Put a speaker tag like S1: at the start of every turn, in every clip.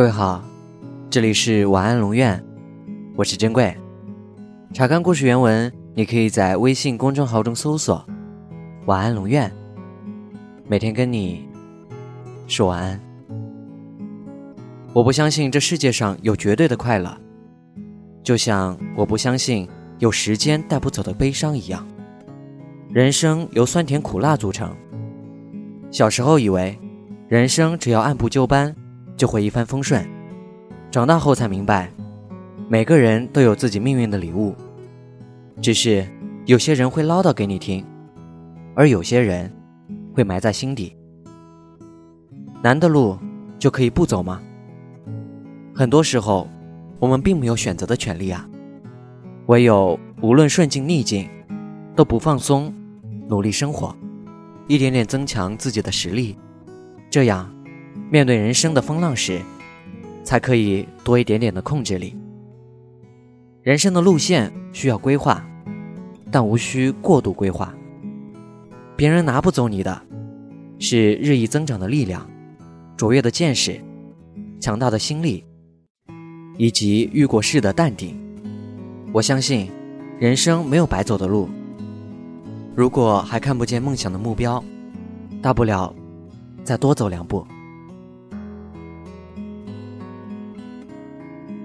S1: 各位好，这里是晚安龙院，我是珍贵。查看故事原文，你可以在微信公众号中搜索“晚安龙院”，每天跟你说晚安。我不相信这世界上有绝对的快乐，就像我不相信有时间带不走的悲伤一样。人生由酸甜苦辣组成。小时候以为，人生只要按部就班。就会一帆风顺。长大后才明白，每个人都有自己命运的礼物，只是有些人会唠叨给你听，而有些人会埋在心底。难的路就可以不走吗？很多时候，我们并没有选择的权利啊。唯有无论顺境逆境，都不放松，努力生活，一点点增强自己的实力，这样。面对人生的风浪时，才可以多一点点的控制力。人生的路线需要规划，但无需过度规划。别人拿不走你的，是日益增长的力量、卓越的见识、强大的心力，以及遇过事的淡定。我相信，人生没有白走的路。如果还看不见梦想的目标，大不了再多走两步。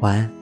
S1: 晚安。